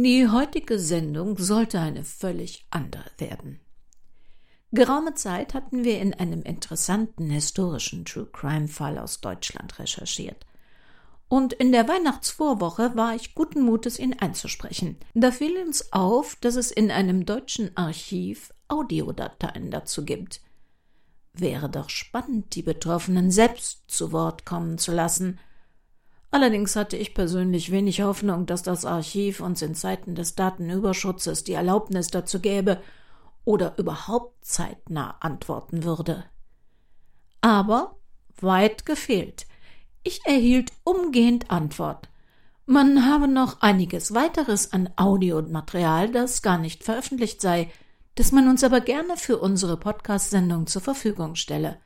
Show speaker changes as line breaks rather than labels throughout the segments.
Die heutige Sendung sollte eine völlig andere werden. Geraume Zeit hatten wir in einem interessanten historischen True Crime Fall aus Deutschland recherchiert. Und in der Weihnachtsvorwoche war ich guten Mutes, ihn einzusprechen. Da fiel uns auf, dass es in einem deutschen Archiv Audiodateien dazu gibt. Wäre doch spannend, die Betroffenen selbst zu Wort kommen zu lassen. Allerdings hatte ich persönlich wenig Hoffnung, dass das Archiv uns in Zeiten des Datenüberschutzes die Erlaubnis dazu gäbe oder überhaupt zeitnah antworten würde. Aber weit gefehlt. Ich erhielt umgehend Antwort. Man habe noch einiges weiteres an Audiomaterial, das gar nicht veröffentlicht sei, das man uns aber gerne für unsere Podcast-Sendung zur Verfügung stelle.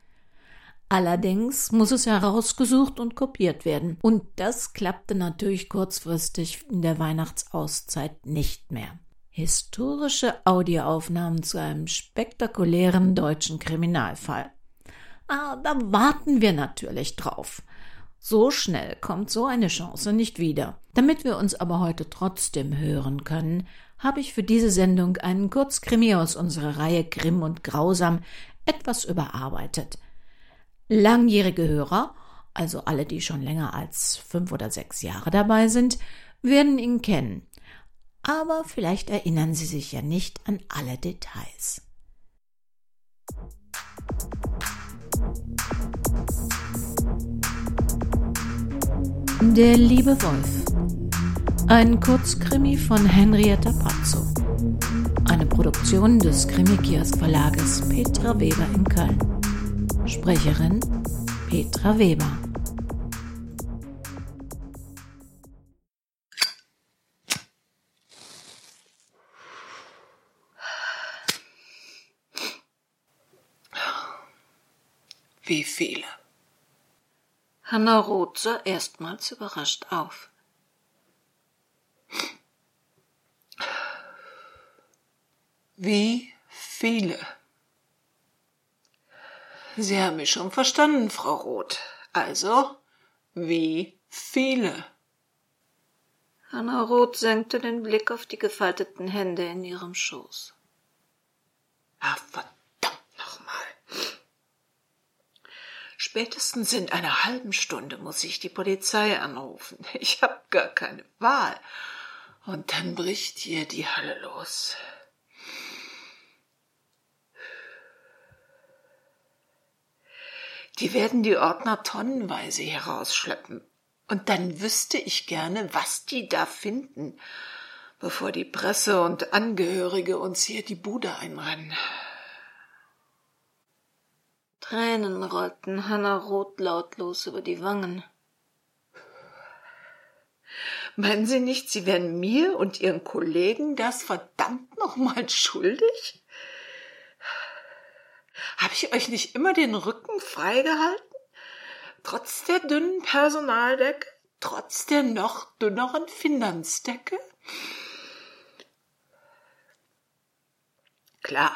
Allerdings muss es herausgesucht und kopiert werden. Und das klappte natürlich kurzfristig in der Weihnachtsauszeit nicht mehr. Historische Audioaufnahmen zu einem spektakulären deutschen Kriminalfall. Ah, da warten wir natürlich drauf. So schnell kommt so eine Chance nicht wieder. Damit wir uns aber heute trotzdem hören können, habe ich für diese Sendung einen Kurzkrimi aus unserer Reihe Grimm und Grausam etwas überarbeitet. Langjährige Hörer, also alle, die schon länger als fünf oder sechs Jahre dabei sind, werden ihn kennen. Aber vielleicht erinnern sie sich ja nicht an alle Details. Der liebe Wolf. Ein Kurzkrimi von Henrietta Pazzo. Eine Produktion des Krimikiosk Verlages Petra Weber in Köln. Sprecherin Petra Weber.
Wie viele?
Hanna Roth sah erstmals überrascht auf.
Wie viele? Sie haben mich schon verstanden, Frau Roth. Also, wie viele?
Hanna Roth senkte den Blick auf die gefalteten Hände in ihrem Schoß.
Ah, verdammt nochmal. Spätestens in einer halben Stunde muss ich die Polizei anrufen. Ich hab gar keine Wahl. Und dann bricht hier die Hölle los. Die werden die Ordner tonnenweise herausschleppen. Und dann wüsste ich gerne, was die da finden, bevor die Presse und Angehörige uns hier die Bude einrennen.
Tränen rollten Hanna Roth lautlos über die Wangen.
Meinen Sie nicht, Sie wären mir und Ihren Kollegen das verdammt nochmal schuldig? Habe ich euch nicht immer den Rücken freigehalten? Trotz der dünnen Personaldecke? Trotz der noch dünneren Finanzdecke? Klar,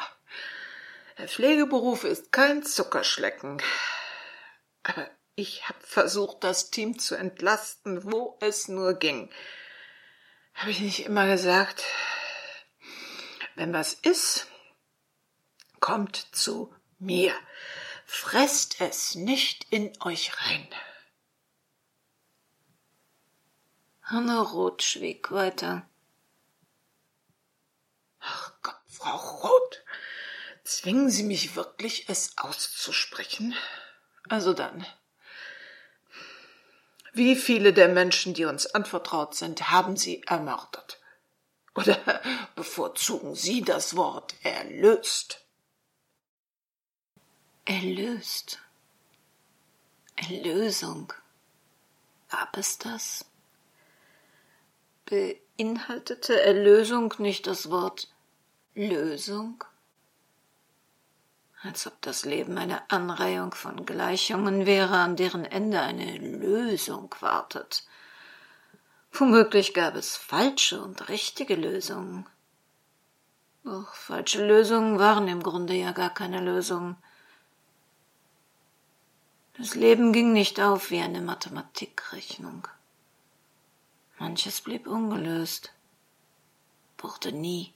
der Pflegeberuf ist kein Zuckerschlecken. Aber ich habe versucht, das Team zu entlasten, wo es nur ging. Habe ich nicht immer gesagt, wenn was ist, kommt zu mir. Fresst es nicht in euch rein.
Hanna Roth schwieg weiter.
Ach Gott, Frau Roth, zwingen Sie mich wirklich, es auszusprechen? Also dann. Wie viele der Menschen, die uns anvertraut sind, haben Sie ermordet? Oder bevorzugen Sie das Wort erlöst?
Erlöst. Erlösung. Gab es das? Beinhaltete Erlösung nicht das Wort Lösung? Als ob das Leben eine Anreihung von Gleichungen wäre, an deren Ende eine Lösung wartet. Womöglich gab es falsche und richtige Lösungen. Doch falsche Lösungen waren im Grunde ja gar keine Lösungen. Das Leben ging nicht auf wie eine Mathematikrechnung. Manches blieb ungelöst. wurde nie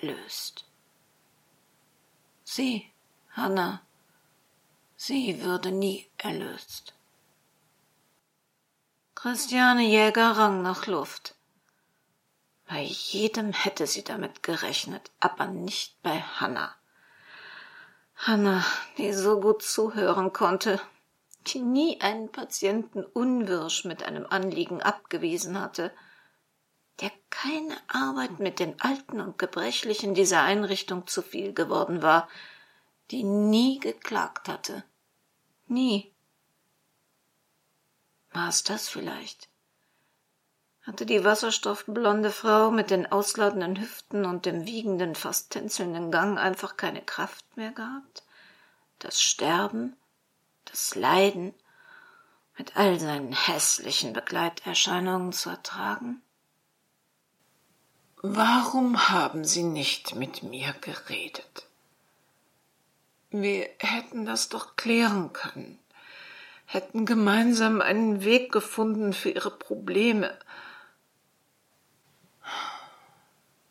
erlöst. Sie, Hanna, sie würde nie erlöst. Christiane Jäger rang nach Luft. Bei jedem hätte sie damit gerechnet, aber nicht bei Hanna. Hanna, die so gut zuhören konnte, nie einen Patienten unwirsch mit einem Anliegen abgewiesen hatte, der keine Arbeit mit den Alten und Gebrechlichen dieser Einrichtung zu viel geworden war, die nie geklagt hatte. Nie. War es das vielleicht? Hatte die wasserstoffblonde Frau mit den ausladenden Hüften und dem wiegenden, fast tänzelnden Gang einfach keine Kraft mehr gehabt? Das Sterben, das Leiden mit all seinen hässlichen Begleiterscheinungen zu ertragen?
Warum haben Sie nicht mit mir geredet? Wir hätten das doch klären können, hätten gemeinsam einen Weg gefunden für Ihre Probleme.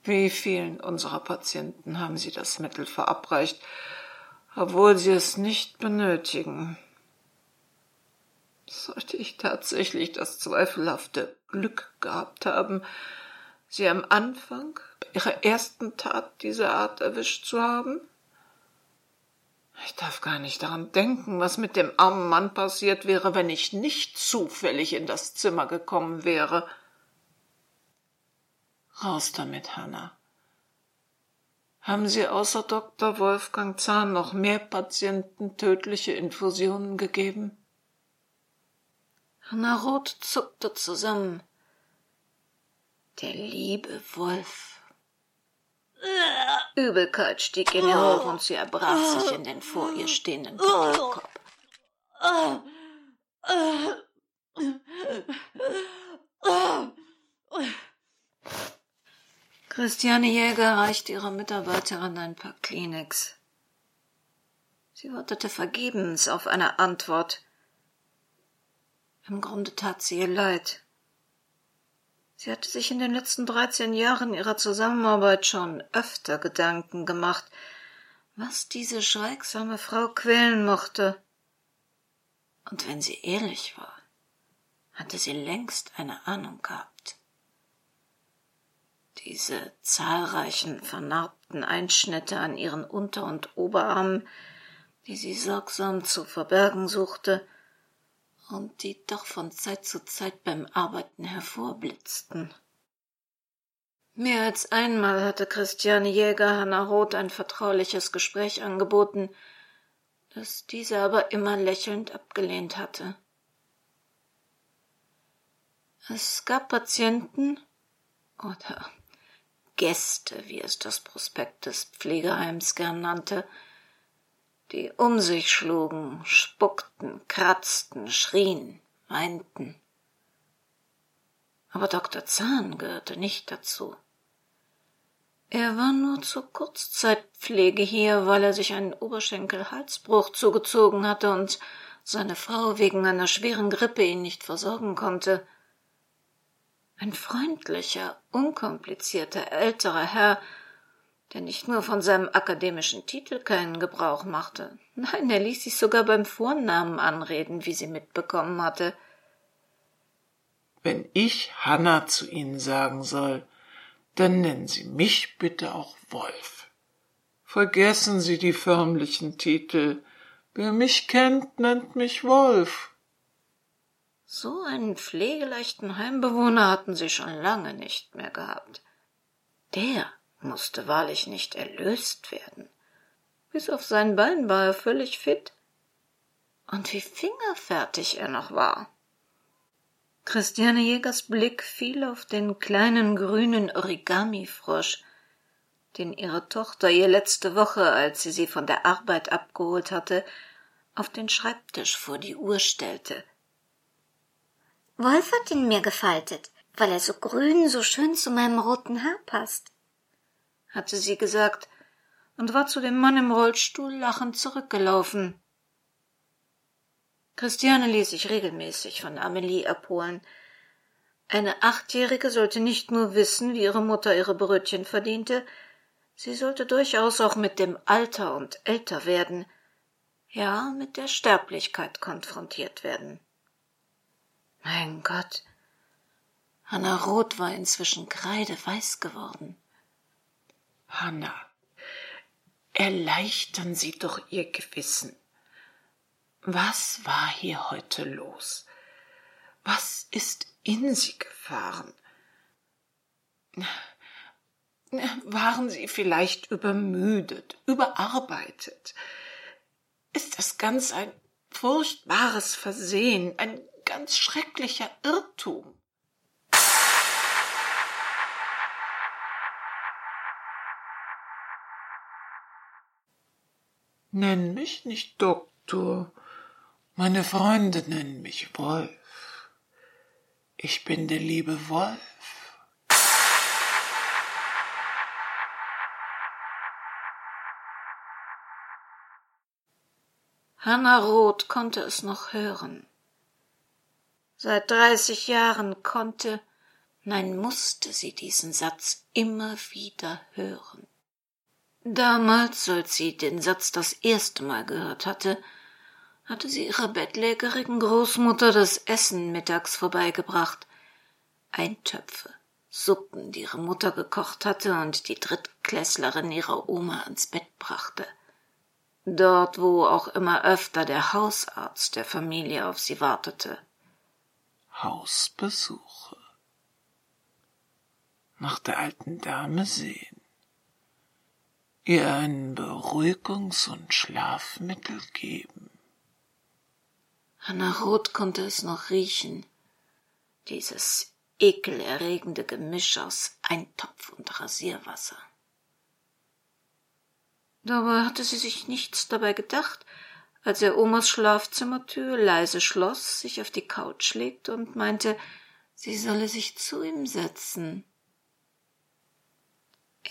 Wie vielen unserer Patienten haben Sie das Mittel verabreicht, obwohl sie es nicht benötigen? Sollte ich tatsächlich das zweifelhafte Glück gehabt haben, Sie am Anfang Ihrer ersten Tat dieser Art erwischt zu haben? Ich darf gar nicht daran denken, was mit dem armen Mann passiert wäre, wenn ich nicht zufällig in das Zimmer gekommen wäre. Raus damit, Hanna. Haben Sie außer Dr. Wolfgang Zahn noch mehr Patienten tödliche Infusionen gegeben?
Hanna Roth zuckte zusammen. Der liebe Wolf. Übelkeit stieg in ihr hoch und sie erbrach sich in den vor ihr stehenden Papierkorb. Christiane Jäger reichte ihrer Mitarbeiterin ein paar Kleenex. Sie wartete vergebens auf eine Antwort. Im Grunde tat sie ihr leid. Sie hatte sich in den letzten dreizehn Jahren ihrer Zusammenarbeit schon öfter Gedanken gemacht, was diese schweigsame Frau quälen mochte. Und wenn sie ehrlich war, hatte sie längst eine Ahnung gehabt. Diese zahlreichen vernarbten Einschnitte an ihren Unter- und Oberarmen, die sie sorgsam zu verbergen suchte, und die doch von Zeit zu Zeit beim Arbeiten hervorblitzten. Mehr als einmal hatte Christiane Jäger Hanna Roth ein vertrauliches Gespräch angeboten, das diese aber immer lächelnd abgelehnt hatte. Es gab Patienten oder Gäste, wie es das Prospekt des Pflegeheims gern nannte, die um sich schlugen, spuckten, kratzten, schrien, weinten. Aber Dr. Zahn gehörte nicht dazu. Er war nur zur Kurzzeitpflege hier, weil er sich einen Oberschenkel-Halsbruch zugezogen hatte und seine Frau wegen einer schweren Grippe ihn nicht versorgen konnte. Ein freundlicher, unkomplizierter älterer Herr, der nicht nur von seinem akademischen Titel keinen Gebrauch machte, nein, er ließ sich sogar beim Vornamen anreden, wie sie mitbekommen hatte.
Wenn ich Hanna zu Ihnen sagen soll, dann nennen Sie mich bitte auch Wolf. Vergessen Sie die förmlichen Titel. Wer mich kennt, nennt mich Wolf.
So einen pflegeleichten Heimbewohner hatten sie schon lange nicht mehr gehabt. Der musste wahrlich nicht erlöst werden. Bis auf sein Bein war er völlig fit. Und wie fingerfertig er noch war. Christiane Jägers Blick fiel auf den kleinen grünen Origami-Frosch, den ihre Tochter ihr letzte Woche, als sie sie von der Arbeit abgeholt hatte, auf den Schreibtisch vor die Uhr stellte.
Wolf hat ihn mir gefaltet, weil er so grün so schön zu meinem roten Haar passt
hatte sie gesagt und war zu dem Mann im Rollstuhl lachend zurückgelaufen. Christiane ließ sich regelmäßig von Amelie abholen. Eine Achtjährige sollte nicht nur wissen, wie ihre Mutter ihre Brötchen verdiente, sie sollte durchaus auch mit dem Alter und älter werden, ja mit der Sterblichkeit konfrontiert werden. Mein Gott. Hanna Roth war inzwischen kreideweiß geworden.
Hanna, erleichtern Sie doch Ihr Gewissen. Was war hier heute los? Was ist in Sie gefahren? Waren Sie vielleicht übermüdet, überarbeitet? Ist das ganz ein furchtbares Versehen, ein ganz schrecklicher Irrtum? Nenn mich nicht Doktor. Meine Freunde nennen mich Wolf. Ich bin der liebe Wolf.
Hanna Roth konnte es noch hören. Seit dreißig Jahren konnte, nein musste sie diesen Satz immer wieder hören. Damals, als sie den Satz das erste Mal gehört hatte, hatte sie ihrer bettlägerigen Großmutter das Essen mittags vorbeigebracht. Eintöpfe, Suppen, die ihre Mutter gekocht hatte und die Drittklässlerin ihrer Oma ans Bett brachte. Dort, wo auch immer öfter der Hausarzt der Familie auf sie wartete.
Hausbesuche. Nach der alten Dame sehen ihr ein Beruhigungs- und Schlafmittel geben.
Hanna Roth konnte es noch riechen. Dieses ekelerregende Gemisch aus Eintopf und Rasierwasser. Dabei hatte sie sich nichts dabei gedacht, als er Omas Schlafzimmertür leise schloss, sich auf die Couch legte und meinte, sie solle sich zu ihm setzen.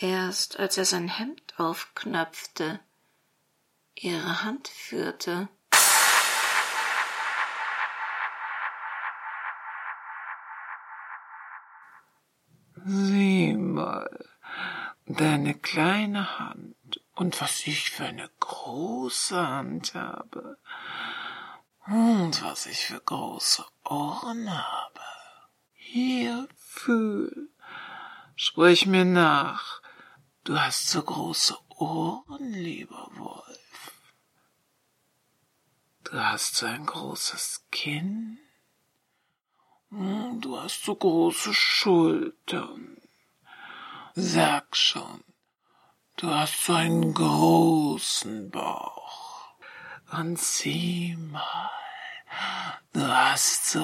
Erst als er sein Hemd aufknöpfte, ihre Hand führte.
Sieh mal, deine kleine Hand und was ich für eine große Hand habe und was ich für große Ohren habe. Hier fühl, sprich mir nach, Du hast so große Ohren, lieber Wolf. Du hast so ein großes Kinn. Hm, du hast so große Schultern. Sag schon, du hast so einen großen Bauch. Und sieh mal, du hast so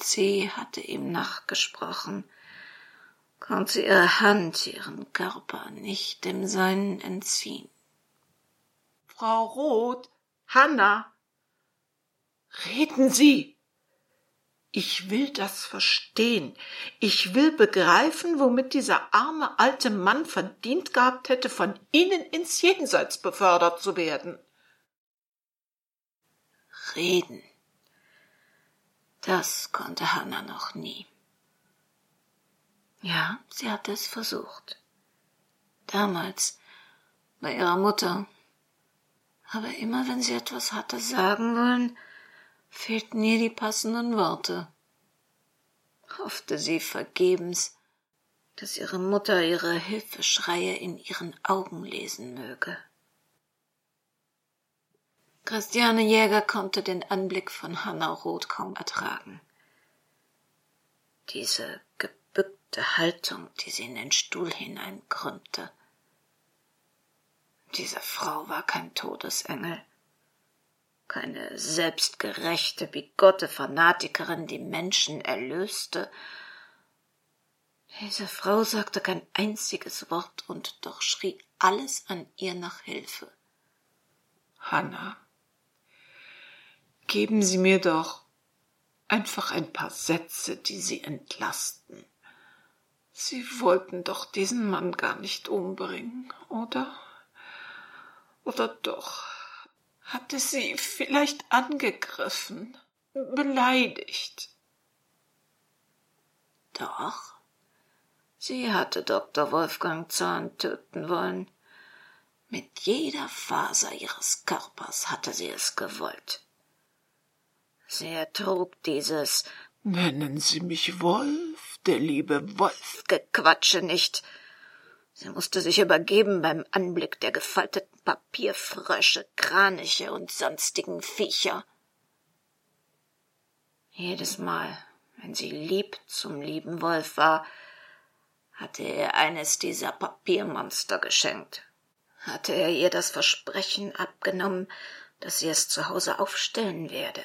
sie hatte ihm nachgesprochen, konnte ihre Hand ihren Körper nicht dem seinen entziehen.
Frau Roth, Hanna, reden Sie. Ich will das verstehen. Ich will begreifen, womit dieser arme alte Mann verdient gehabt hätte, von Ihnen ins Jenseits befördert zu werden.
Reden. Das konnte Hanna noch nie. Ja, sie hatte es versucht. Damals, bei ihrer Mutter. Aber immer wenn sie etwas hatte sagen wollen, fehlten ihr die passenden Worte. Hoffte sie vergebens, dass ihre Mutter ihre Hilfeschreie in ihren Augen lesen möge. Christiane Jäger konnte den Anblick von Hanna Roth kaum ertragen. Diese gebückte Haltung, die sie in den Stuhl hineinkrümmte. Diese Frau war kein Todesengel, keine selbstgerechte, bigotte Fanatikerin, die Menschen erlöste. Diese Frau sagte kein einziges Wort und doch schrie alles an ihr nach Hilfe.
Hanna, Geben Sie mir doch einfach ein paar Sätze, die Sie entlasten. Sie wollten doch diesen Mann gar nicht umbringen, oder?
Oder doch? Hatte sie vielleicht angegriffen, beleidigt?
Doch. Sie hatte Dr. Wolfgang Zahn töten wollen. Mit jeder Faser ihres Körpers hatte sie es gewollt. Sie ertrug dieses
Nennen Sie mich Wolf, der liebe Wolf.
Gequatsche nicht. Sie musste sich übergeben beim Anblick der gefalteten Papierfrösche, Kraniche und sonstigen Viecher. Jedes Mal, wenn sie lieb zum lieben Wolf war, hatte er eines dieser Papiermonster geschenkt. Hatte er ihr das Versprechen abgenommen, dass sie es zu Hause aufstellen werde,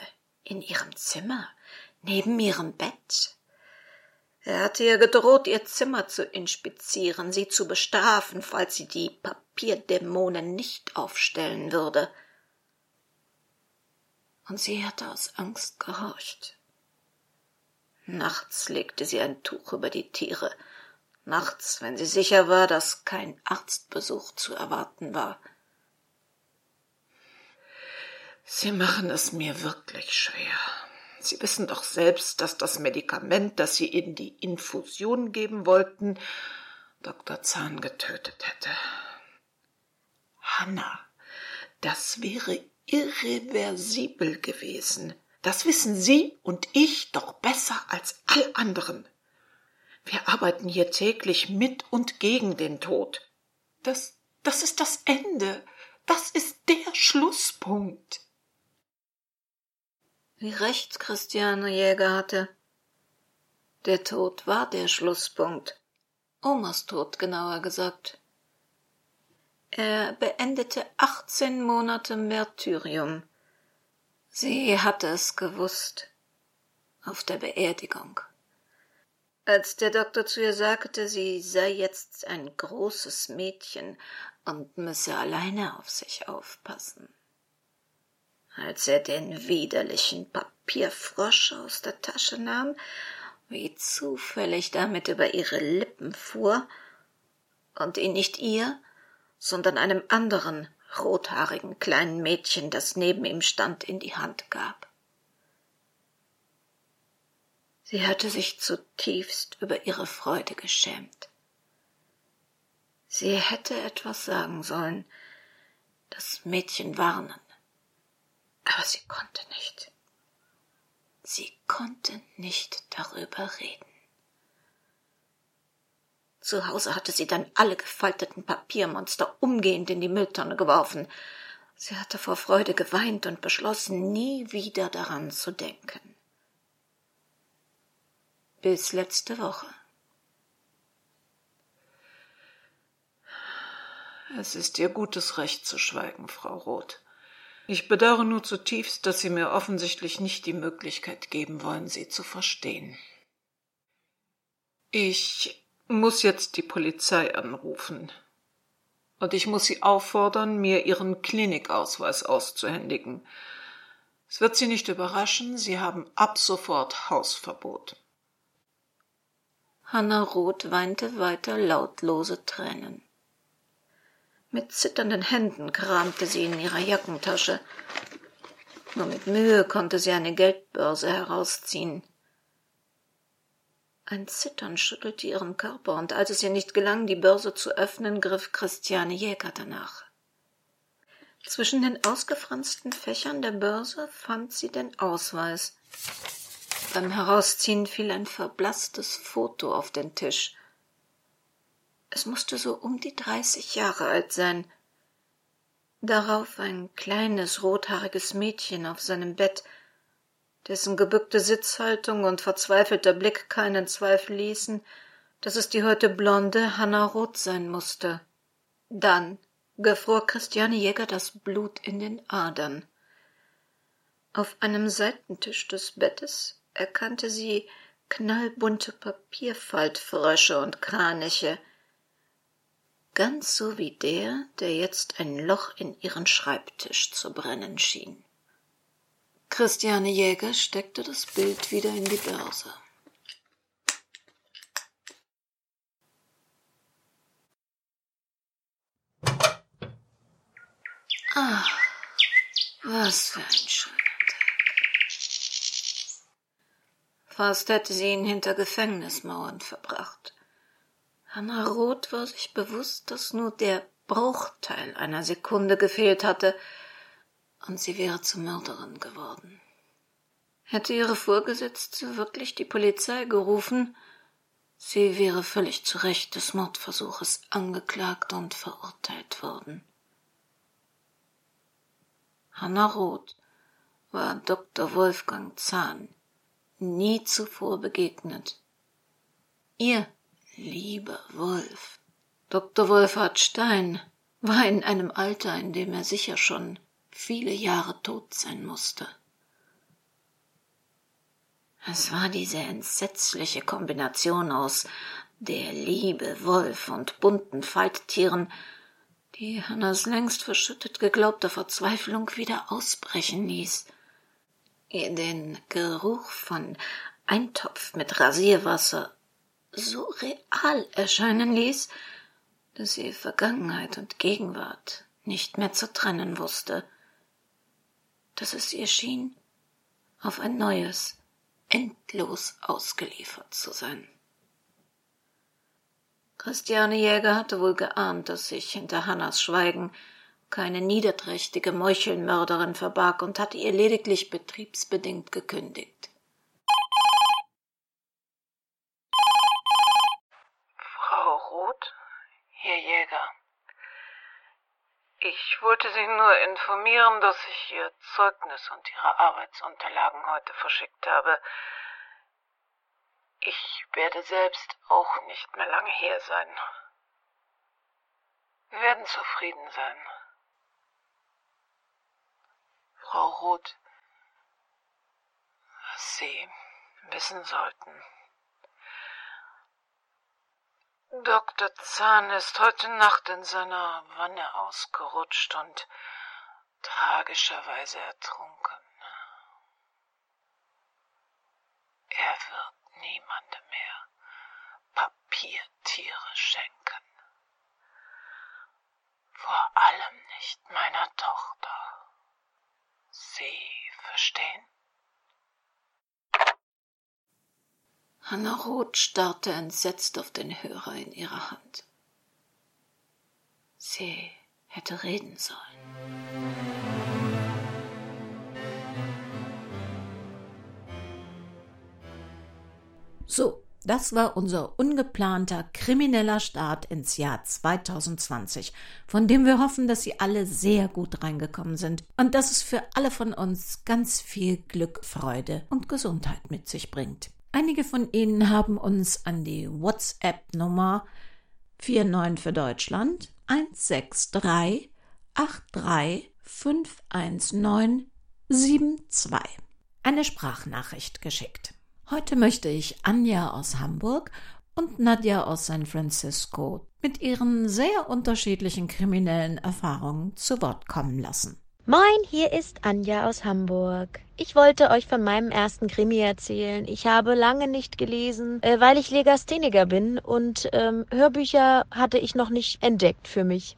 in ihrem Zimmer, neben ihrem Bett. Er hatte ihr gedroht, ihr Zimmer zu inspizieren, sie zu bestrafen, falls sie die Papierdämonen nicht aufstellen würde. Und sie hatte aus Angst gehorcht. Nachts legte sie ein Tuch über die Tiere, nachts, wenn sie sicher war, dass kein Arztbesuch zu erwarten war.
Sie machen es mir wirklich schwer. Sie wissen doch selbst, dass das Medikament, das Sie in die Infusion geben wollten, Dr. Zahn getötet hätte. Hanna, das wäre irreversibel gewesen. Das wissen Sie und ich doch besser als all anderen. Wir arbeiten hier täglich mit und gegen den Tod. Das, das ist das Ende. Das ist der Schlusspunkt.
Wie recht Christiane Jäger hatte. Der Tod war der Schlusspunkt. Omas Tod, genauer gesagt. Er beendete achtzehn Monate Märtyrium. Sie hatte es gewusst. Auf der Beerdigung. Als der Doktor zu ihr sagte, sie sei jetzt ein großes Mädchen und müsse alleine auf sich aufpassen als er den widerlichen Papierfrosch aus der Tasche nahm, wie zufällig damit über ihre Lippen fuhr und ihn nicht ihr, sondern einem anderen rothaarigen kleinen Mädchen, das neben ihm stand, in die Hand gab. Sie hatte sich zutiefst über ihre Freude geschämt. Sie hätte etwas sagen sollen, das Mädchen warnen, aber sie konnte nicht. Sie konnte nicht darüber reden. Zu Hause hatte sie dann alle gefalteten Papiermonster umgehend in die Mülltonne geworfen. Sie hatte vor Freude geweint und beschlossen, nie wieder daran zu denken. Bis letzte Woche.
Es ist ihr gutes Recht zu schweigen, Frau Roth. Ich bedauere nur zutiefst, dass Sie mir offensichtlich nicht die Möglichkeit geben wollen, sie zu verstehen. Ich muss jetzt die Polizei anrufen. Und ich muss Sie auffordern, mir Ihren Klinikausweis auszuhändigen. Es wird Sie nicht überraschen, Sie haben ab sofort Hausverbot.
Hanna Roth weinte weiter lautlose Tränen. Mit zitternden Händen kramte sie in ihrer Jackentasche. Nur mit Mühe konnte sie eine Geldbörse herausziehen. Ein Zittern schüttelte ihren Körper, und als es ihr nicht gelang, die Börse zu öffnen, griff Christiane Jäger danach. Zwischen den ausgefransten Fächern der Börse fand sie den Ausweis. Beim Herausziehen fiel ein verblaßtes Foto auf den Tisch. Es musste so um die dreißig Jahre alt sein. Darauf ein kleines rothaariges Mädchen auf seinem Bett, dessen gebückte Sitzhaltung und verzweifelter Blick keinen Zweifel ließen, dass es die heute blonde Hanna Roth sein musste. Dann gefror Christiane Jäger das Blut in den Adern. Auf einem Seitentisch des Bettes erkannte sie knallbunte Papierfaltfrösche und Kraniche, ganz so wie der, der jetzt ein Loch in ihren Schreibtisch zu brennen schien. Christiane Jäger steckte das Bild wieder in die Börse. Ach, was für ein schöner Tag. Fast hätte sie ihn hinter Gefängnismauern verbracht. Hannah Roth war sich bewusst, dass nur der Bruchteil einer Sekunde gefehlt hatte, und sie wäre zur Mörderin geworden. Hätte ihre Vorgesetzte wirklich die Polizei gerufen, sie wäre völlig zu Recht des Mordversuches angeklagt und verurteilt worden. Hannah Roth war Dr. Wolfgang Zahn nie zuvor begegnet. Ihr lieber Wolf. Dr. Wolfhard Stein war in einem Alter, in dem er sicher schon viele Jahre tot sein musste. Es war diese entsetzliche Kombination aus der Liebe, Wolf und bunten Falttieren, die Hannas längst verschüttet geglaubter Verzweiflung wieder ausbrechen ließ, den Geruch von Eintopf mit Rasierwasser so real erscheinen ließ, dass sie Vergangenheit und Gegenwart nicht mehr zu trennen wusste, dass es ihr schien, auf ein neues, endlos ausgeliefert zu sein. Christiane Jäger hatte wohl geahnt, dass sich hinter Hannas Schweigen keine niederträchtige Meuchelmörderin verbarg und hatte ihr lediglich betriebsbedingt gekündigt.
Frau Roth, Herr Jäger. Ich wollte Sie nur informieren, dass ich Ihr Zeugnis und Ihre Arbeitsunterlagen heute verschickt habe. Ich werde selbst auch nicht mehr lange hier sein. Wir werden zufrieden sein. Frau Roth, was Sie wissen sollten. Dr. Zahn ist heute Nacht in seiner Wanne ausgerutscht und tragischerweise ertrunken. Er wird niemandem mehr Papiertiere schenken. Vor allem nicht meiner Tochter. Sie verstehen?
Hannah Roth starrte entsetzt auf den Hörer in ihrer Hand. Sie hätte reden sollen.
So, das war unser ungeplanter krimineller Start ins Jahr 2020, von dem wir hoffen, dass Sie alle sehr gut reingekommen sind und dass es für alle von uns ganz viel Glück, Freude und Gesundheit mit sich bringt. Einige von Ihnen haben uns an die WhatsApp-Nummer 49 für Deutschland 163 83 519 72 eine Sprachnachricht geschickt. Heute möchte ich Anja aus Hamburg und Nadja aus San Francisco mit ihren sehr unterschiedlichen kriminellen Erfahrungen zu Wort kommen lassen.
Moin, hier ist Anja aus Hamburg. Ich wollte euch von meinem ersten Krimi erzählen. Ich habe lange nicht gelesen, äh, weil ich Legastheniker bin und ähm, Hörbücher hatte ich noch nicht entdeckt für mich.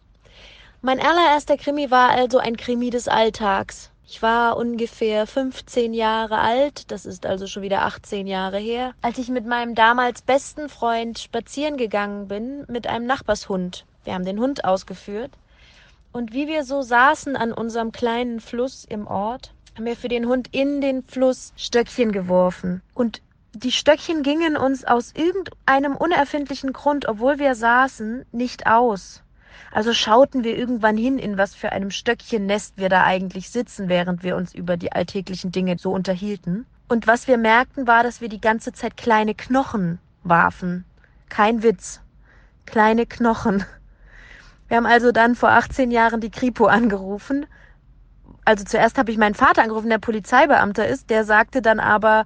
Mein allererster Krimi war also ein Krimi des Alltags. Ich war ungefähr 15 Jahre alt, das ist also schon wieder 18 Jahre her, als ich mit meinem damals besten Freund spazieren gegangen bin mit einem Nachbarshund. Wir haben den Hund ausgeführt und wie wir so saßen an unserem kleinen Fluss im Ort, haben wir für den Hund in den Fluss Stöckchen geworfen. Und die Stöckchen gingen uns aus irgendeinem unerfindlichen Grund, obwohl wir saßen, nicht aus. Also schauten wir irgendwann hin, in was für einem Stöckchennest wir da eigentlich sitzen, während wir uns über die alltäglichen Dinge so unterhielten. Und was wir merkten, war, dass wir die ganze Zeit kleine Knochen warfen. Kein Witz. Kleine Knochen. Wir haben also dann vor 18 Jahren die Kripo angerufen. Also zuerst habe ich meinen Vater angerufen, der Polizeibeamter ist. Der sagte dann aber,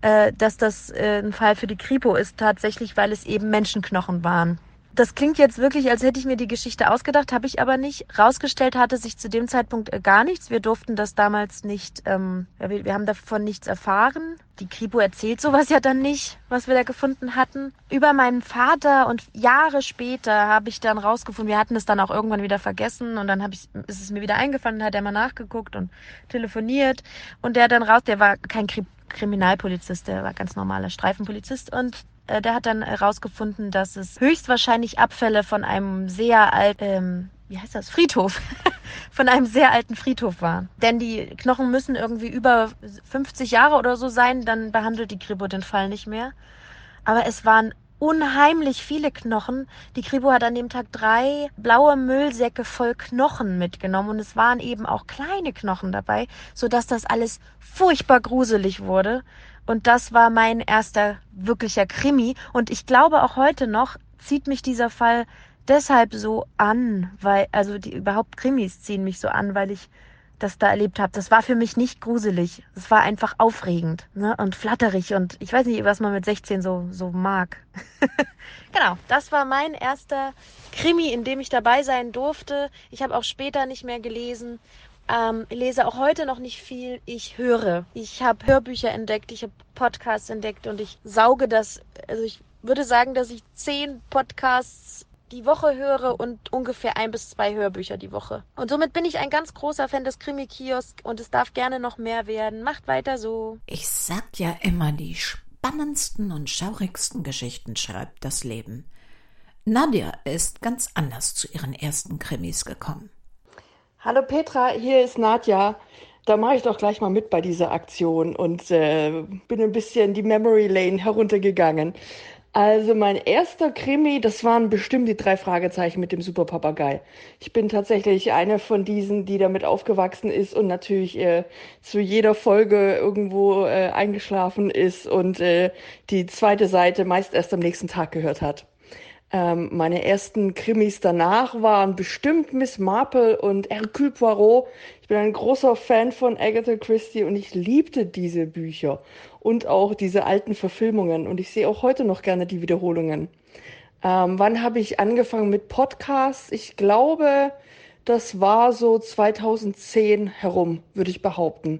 äh, dass das äh, ein Fall für die Kripo ist, tatsächlich, weil es eben Menschenknochen waren. Das klingt jetzt wirklich, als hätte ich mir die Geschichte ausgedacht, habe ich aber nicht. Rausgestellt hatte sich zu dem Zeitpunkt äh, gar nichts. Wir durften das damals nicht, ähm, wir, wir haben davon nichts erfahren. Die Kripo erzählt sowas ja dann nicht, was wir da gefunden hatten. Über meinen Vater und Jahre später habe ich dann rausgefunden, wir hatten es dann auch irgendwann wieder vergessen und dann habe ich, ist es mir wieder eingefallen, hat er mal nachgeguckt und telefoniert und der dann raus, der war kein Kri Kriminalpolizist, der war ganz normaler Streifenpolizist und der hat dann herausgefunden, dass es höchstwahrscheinlich Abfälle von einem sehr alten, ähm, wie heißt das, Friedhof, von einem sehr alten Friedhof waren. Denn die Knochen müssen irgendwie über 50 Jahre oder so sein, dann behandelt die Kripo den Fall nicht mehr. Aber es waren unheimlich viele Knochen. Die Kripo hat an dem Tag drei blaue Müllsäcke voll Knochen mitgenommen und es waren eben auch kleine Knochen dabei, so dass das alles furchtbar gruselig wurde. Und das war mein erster wirklicher Krimi. Und ich glaube auch heute noch zieht mich dieser Fall deshalb so an, weil, also die überhaupt Krimis ziehen mich so an, weil ich das da erlebt habe. Das war für mich nicht gruselig. Es war einfach aufregend ne? und flatterig und ich weiß nicht, was man mit 16 so, so mag. genau, das war mein erster Krimi, in dem ich dabei sein durfte. Ich habe auch später nicht mehr gelesen ähm, lese auch heute noch nicht viel. Ich höre. Ich habe Hörbücher entdeckt, ich habe Podcasts entdeckt und ich sauge das. Also ich würde sagen, dass ich zehn Podcasts die Woche höre und ungefähr ein bis zwei Hörbücher die Woche. Und somit bin ich ein ganz großer Fan des Krimi-Kiosk und es darf gerne noch mehr werden. Macht weiter so.
Ich sag ja immer, die spannendsten und schaurigsten Geschichten schreibt das Leben. Nadja ist ganz anders zu ihren ersten Krimis gekommen.
Hallo Petra, hier ist Nadja. Da mache ich doch gleich mal mit bei dieser Aktion und äh, bin ein bisschen die Memory Lane heruntergegangen. Also mein erster Krimi, das waren bestimmt die drei Fragezeichen mit dem Superpapagei. Ich bin tatsächlich eine von diesen, die damit aufgewachsen ist und natürlich äh, zu jeder Folge irgendwo äh, eingeschlafen ist und äh, die zweite Seite meist erst am nächsten Tag gehört hat. Ähm, meine ersten Krimis danach waren bestimmt Miss Marple und Hercule Poirot. Ich bin ein großer Fan von Agatha Christie und ich liebte diese Bücher und auch diese alten Verfilmungen. Und ich sehe auch heute noch gerne die Wiederholungen. Ähm, wann habe ich angefangen mit Podcasts? Ich glaube, das war so 2010 herum, würde ich behaupten.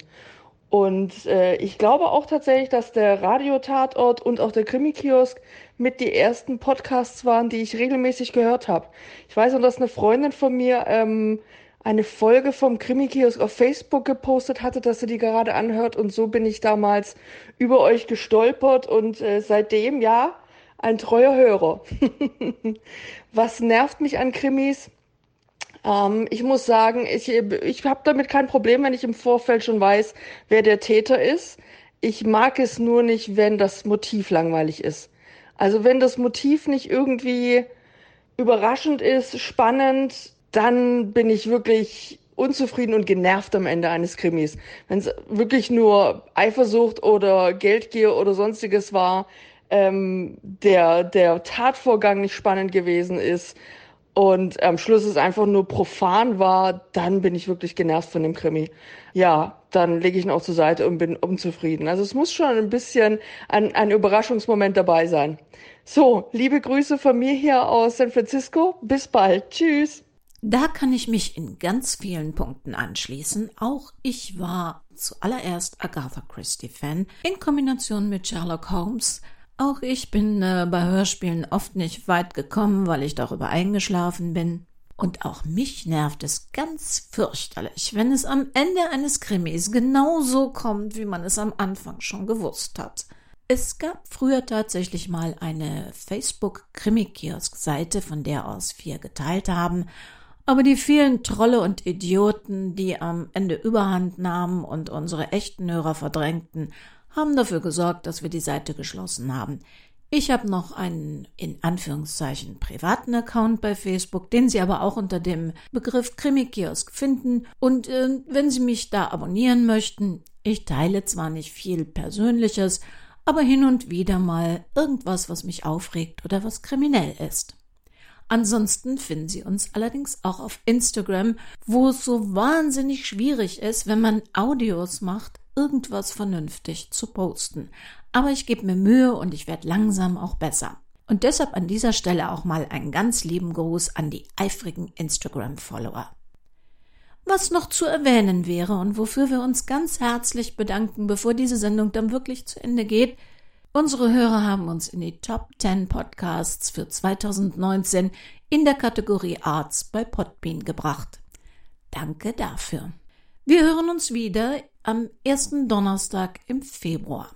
Und äh, ich glaube auch tatsächlich, dass der Radiotatort und auch der Krimi-Kiosk mit die ersten Podcasts waren, die ich regelmäßig gehört habe. Ich weiß noch, dass eine Freundin von mir ähm, eine Folge vom Krimi-Kiosk auf Facebook gepostet hatte, dass sie die gerade anhört. Und so bin ich damals über euch gestolpert und äh, seitdem, ja, ein treuer Hörer. Was nervt mich an Krimis? Ähm, ich muss sagen, ich, ich habe damit kein Problem, wenn ich im Vorfeld schon weiß, wer der Täter ist. Ich mag es nur nicht, wenn das Motiv langweilig ist. Also wenn das Motiv nicht irgendwie überraschend ist, spannend, dann bin ich wirklich unzufrieden und genervt am Ende eines Krimis. Wenn es wirklich nur Eifersucht oder Geldgier oder sonstiges war, ähm, der, der Tatvorgang nicht spannend gewesen ist, und am Schluss es einfach nur profan war, dann bin ich wirklich genervt von dem Krimi. Ja, dann lege ich ihn auch zur Seite und bin unzufrieden. Also es muss schon ein bisschen ein, ein Überraschungsmoment dabei sein. So, liebe Grüße von mir hier aus San Francisco. Bis bald. Tschüss.
Da kann ich mich in ganz vielen Punkten anschließen. Auch ich war zuallererst Agatha Christie-Fan in Kombination mit Sherlock Holmes – auch ich bin äh, bei Hörspielen oft nicht weit gekommen, weil ich darüber eingeschlafen bin. Und auch mich nervt es ganz fürchterlich, wenn es am Ende eines Krimis genau so kommt, wie man es am Anfang schon gewusst hat. Es gab früher tatsächlich mal eine Facebook-Krimi-Kiosk-Seite, von der aus vier geteilt haben, aber die vielen Trolle und Idioten, die am Ende Überhand nahmen und unsere echten Hörer verdrängten, haben dafür gesorgt, dass wir die Seite geschlossen haben. Ich habe noch einen in Anführungszeichen privaten Account bei Facebook, den Sie aber auch unter dem Begriff Krimi-Kiosk finden. Und äh, wenn Sie mich da abonnieren möchten, ich teile zwar nicht viel Persönliches, aber hin und wieder mal irgendwas, was mich aufregt oder was kriminell ist. Ansonsten finden Sie uns allerdings auch auf Instagram, wo es so wahnsinnig schwierig ist, wenn man Audios macht, irgendwas vernünftig zu posten. Aber ich gebe mir Mühe und ich werde langsam auch besser. Und deshalb an dieser Stelle auch mal einen ganz lieben Gruß an die eifrigen Instagram-Follower. Was noch zu erwähnen wäre und wofür wir uns ganz herzlich bedanken, bevor diese Sendung dann wirklich zu Ende geht, unsere Hörer haben uns in die Top 10 Podcasts für 2019 in der Kategorie Arts bei Podbean gebracht. Danke dafür. Wir hören uns wieder am ersten Donnerstag im Februar.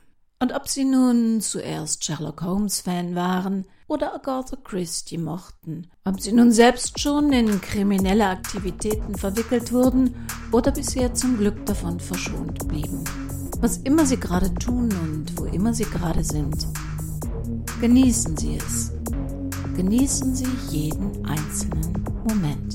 Und ob Sie nun zuerst Sherlock Holmes Fan waren oder Agatha Christie mochten, ob Sie nun selbst schon in kriminelle Aktivitäten verwickelt wurden oder bisher zum Glück davon verschont blieben. Was immer Sie gerade tun und wo immer Sie gerade sind, genießen Sie es. Genießen Sie jeden einzelnen Moment.